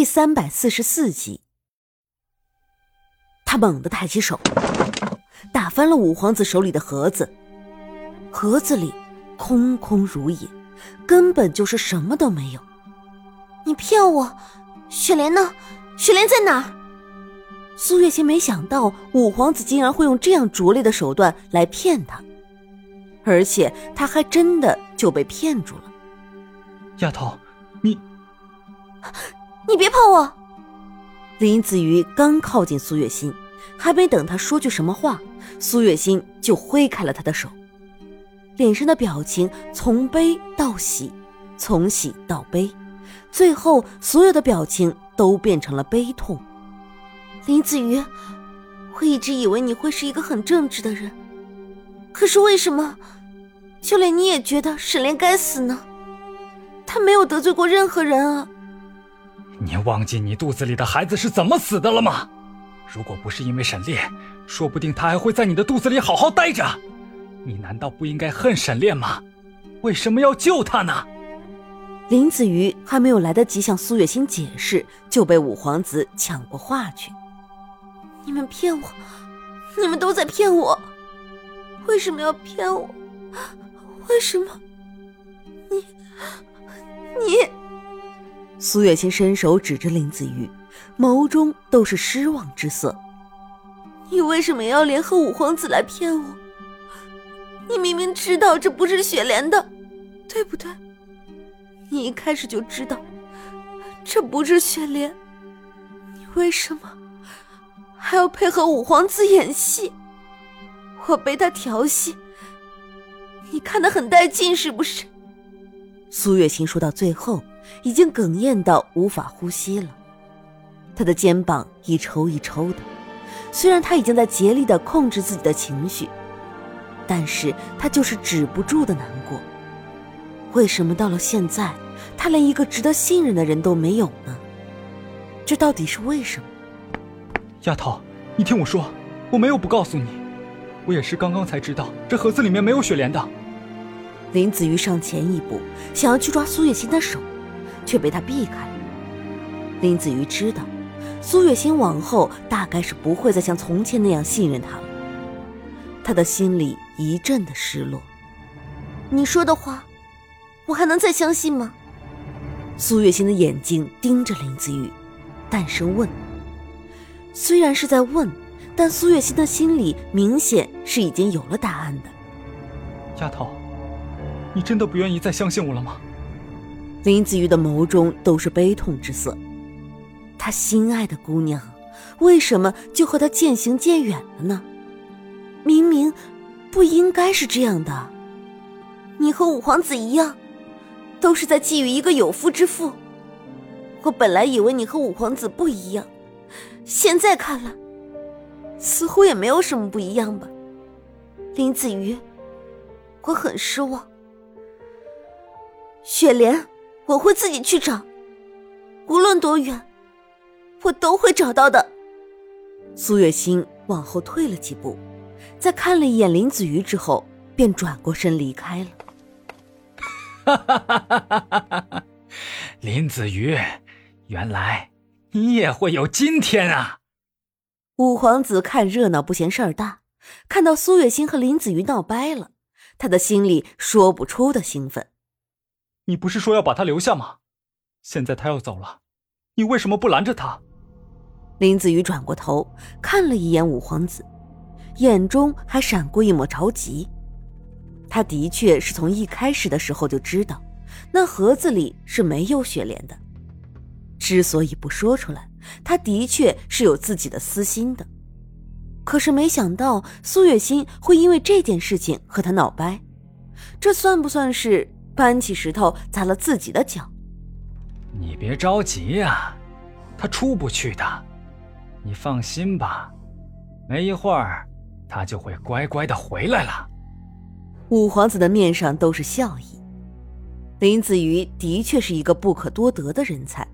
第三百四十四集，他猛地抬起手，打翻了五皇子手里的盒子。盒子里空空如也，根本就是什么都没有。你骗我！雪莲呢？雪莲在哪？苏月心没想到五皇子竟然会用这样拙劣的手段来骗他，而且他还真的就被骗住了。丫头，你，你别碰我！林子瑜刚靠近苏月心，还没等他说句什么话，苏月心就挥开了他的手，脸上的表情从悲到喜，从喜到悲，最后所有的表情都变成了悲痛。林子瑜，我一直以为你会是一个很正直的人，可是为什么，就连你也觉得沈炼该死呢？他没有得罪过任何人啊！你忘记你肚子里的孩子是怎么死的了吗？如果不是因为沈炼，说不定他还会在你的肚子里好好待着。你难道不应该恨沈炼吗？为什么要救他呢？林子瑜还没有来得及向苏月心解释，就被五皇子抢过话去。你们骗我，你们都在骗我，为什么要骗我？为什么？你，你……苏月心伸手指着林子瑜，眸中都是失望之色。你为什么要联合五皇子来骗我？你明明知道这不是雪莲的，对不对？你一开始就知道这不是雪莲，你为什么？还要配合五皇子演戏，我被他调戏，你看得很带劲是不是？苏月心说到最后，已经哽咽到无法呼吸了，他的肩膀一抽一抽的。虽然他已经在竭力的控制自己的情绪，但是他就是止不住的难过。为什么到了现在，他连一个值得信任的人都没有呢？这到底是为什么？丫头，你听我说，我没有不告诉你，我也是刚刚才知道这盒子里面没有雪莲的。林子瑜上前一步，想要去抓苏月琴的手，却被他避开。林子瑜知道，苏月心往后大概是不会再像从前那样信任他了，他的心里一阵的失落。你说的话，我还能再相信吗？苏月心的眼睛盯着林子瑜，淡声问。虽然是在问，但苏月心的心里明显是已经有了答案的。丫头，你真的不愿意再相信我了吗？林子瑜的眸中都是悲痛之色。他心爱的姑娘，为什么就和他渐行渐远了呢？明明不应该是这样的。你和五皇子一样，都是在觊觎一个有夫之妇。我本来以为你和五皇子不一样。现在看来，似乎也没有什么不一样吧，林子瑜，我很失望。雪莲，我会自己去找，无论多远，我都会找到的。苏月心往后退了几步，在看了一眼林子瑜之后，便转过身离开了。哈哈哈哈哈哈！林子瑜，原来。你也会有今天啊！五皇子看热闹不嫌事儿大，看到苏月心和林子瑜闹掰了，他的心里说不出的兴奋。你不是说要把他留下吗？现在他要走了，你为什么不拦着他？林子瑜转过头看了一眼五皇子，眼中还闪过一抹着急。他的确是从一开始的时候就知道，那盒子里是没有雪莲的。之所以不说出来，他的确是有自己的私心的。可是没想到苏月心会因为这件事情和他闹掰，这算不算是搬起石头砸了自己的脚？你别着急呀，他出不去的，你放心吧。没一会儿，他就会乖乖的回来了。五皇子的面上都是笑意。林子瑜的确是一个不可多得的人才。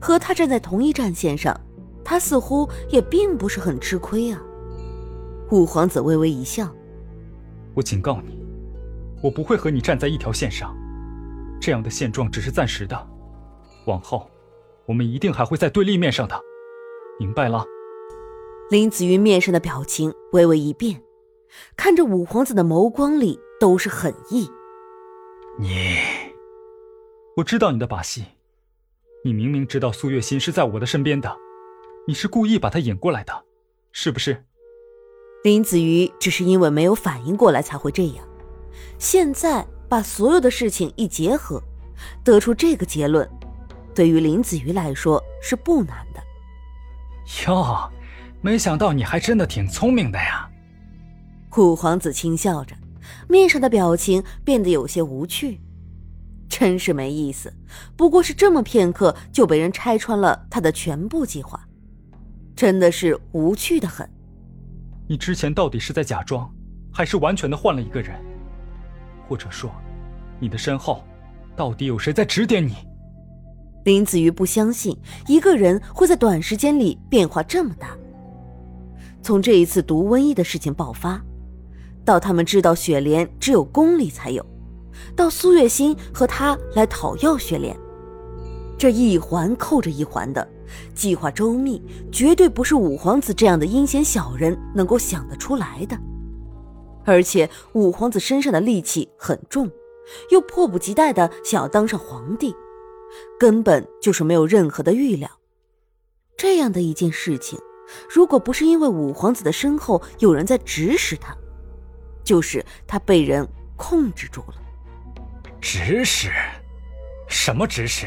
和他站在同一战线上，他似乎也并不是很吃亏啊。五皇子微微一笑：“我警告你，我不会和你站在一条线上。这样的现状只是暂时的，往后，我们一定还会在对立面上的，明白了？林子瑜面上的表情微微一变，看着五皇子的眸光里都是狠意。你，我知道你的把戏，你明明知道苏月心是在我的身边的，你是故意把她引过来的，是不是？林子瑜只是因为没有反应过来才会这样，现在把所有的事情一结合，得出这个结论，对于林子瑜来说是不难的。哟，没想到你还真的挺聪明的呀！五皇子轻笑着，面上的表情变得有些无趣，真是没意思。不过是这么片刻，就被人拆穿了他的全部计划，真的是无趣的很。你之前到底是在假装，还是完全的换了一个人？或者说，你的身后到底有谁在指点你？林子瑜不相信一个人会在短时间里变化这么大。从这一次毒瘟疫的事情爆发，到他们知道雪莲只有宫里才有，到苏月心和他来讨要雪莲，这一环扣着一环的。计划周密，绝对不是五皇子这样的阴险小人能够想得出来的。而且五皇子身上的戾气很重，又迫不及待的想要当上皇帝，根本就是没有任何的预料。这样的一件事情，如果不是因为五皇子的身后有人在指使他，就是他被人控制住了。指使？什么指使？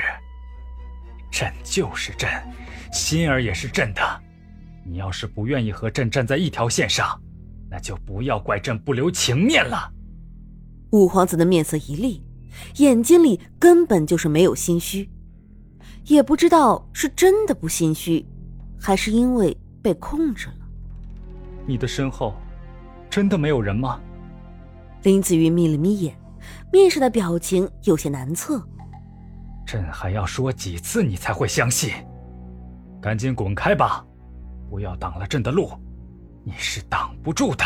朕就是朕，心儿也是朕的。你要是不愿意和朕站在一条线上，那就不要怪朕不留情面了。五皇子的面色一厉，眼睛里根本就是没有心虚，也不知道是真的不心虚，还是因为被控制了。你的身后真的没有人吗？林子玉眯了眯眼，面上的表情有些难测。朕还要说几次你才会相信？赶紧滚开吧，不要挡了朕的路，你是挡不住的。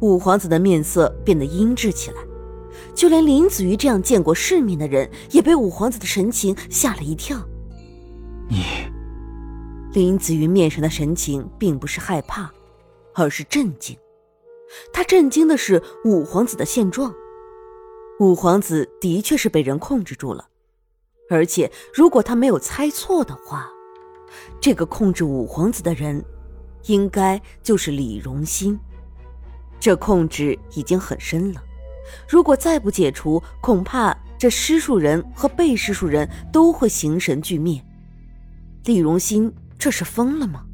五皇子的面色变得阴鸷起来，就连林子瑜这样见过世面的人，也被五皇子的神情吓了一跳。你，林子瑜面上的神情并不是害怕，而是震惊。他震惊的是五皇子的现状，五皇子的确是被人控制住了。而且，如果他没有猜错的话，这个控制五皇子的人，应该就是李荣新。这控制已经很深了，如果再不解除，恐怕这施术人和被施术人都会形神俱灭。李荣新这是疯了吗？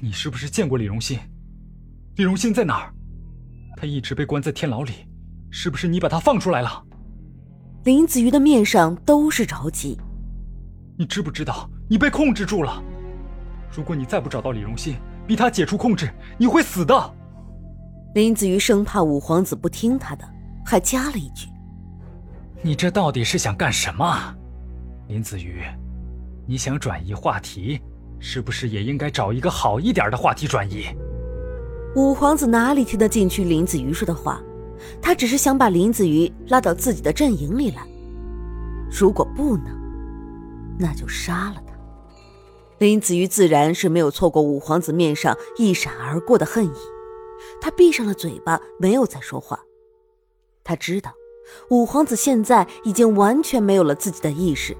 你是不是见过李荣新？李荣新在哪儿？他一直被关在天牢里，是不是你把他放出来了？林子瑜的面上都是着急。你知不知道你被控制住了？如果你再不找到李荣新，逼他解除控制，你会死的。林子瑜生怕五皇子不听他的，还加了一句：“你这到底是想干什么？”林子瑜，你想转移话题，是不是也应该找一个好一点的话题转移？五皇子哪里听得进去林子瑜说的话？他只是想把林子瑜拉到自己的阵营里来，如果不能，那就杀了他。林子瑜自然是没有错过五皇子面上一闪而过的恨意，他闭上了嘴巴，没有再说话。他知道，五皇子现在已经完全没有了自己的意识，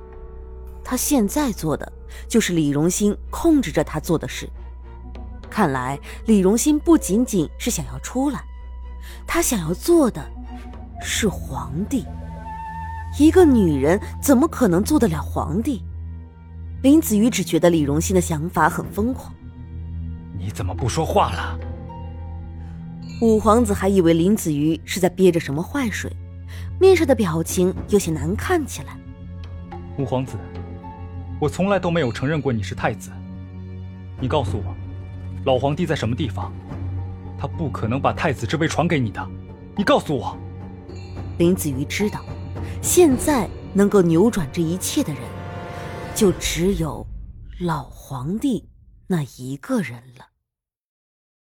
他现在做的就是李荣兴控制着他做的事。看来，李荣兴不仅仅是想要出来。他想要做的是皇帝，一个女人怎么可能做得了皇帝？林子瑜只觉得李荣新的想法很疯狂。你怎么不说话了？五皇子还以为林子瑜是在憋着什么坏水，面上的表情有些难看起来。五皇子，我从来都没有承认过你是太子。你告诉我，老皇帝在什么地方？他不可能把太子之位传给你的，你告诉我。林子瑜知道，现在能够扭转这一切的人，就只有老皇帝那一个人了。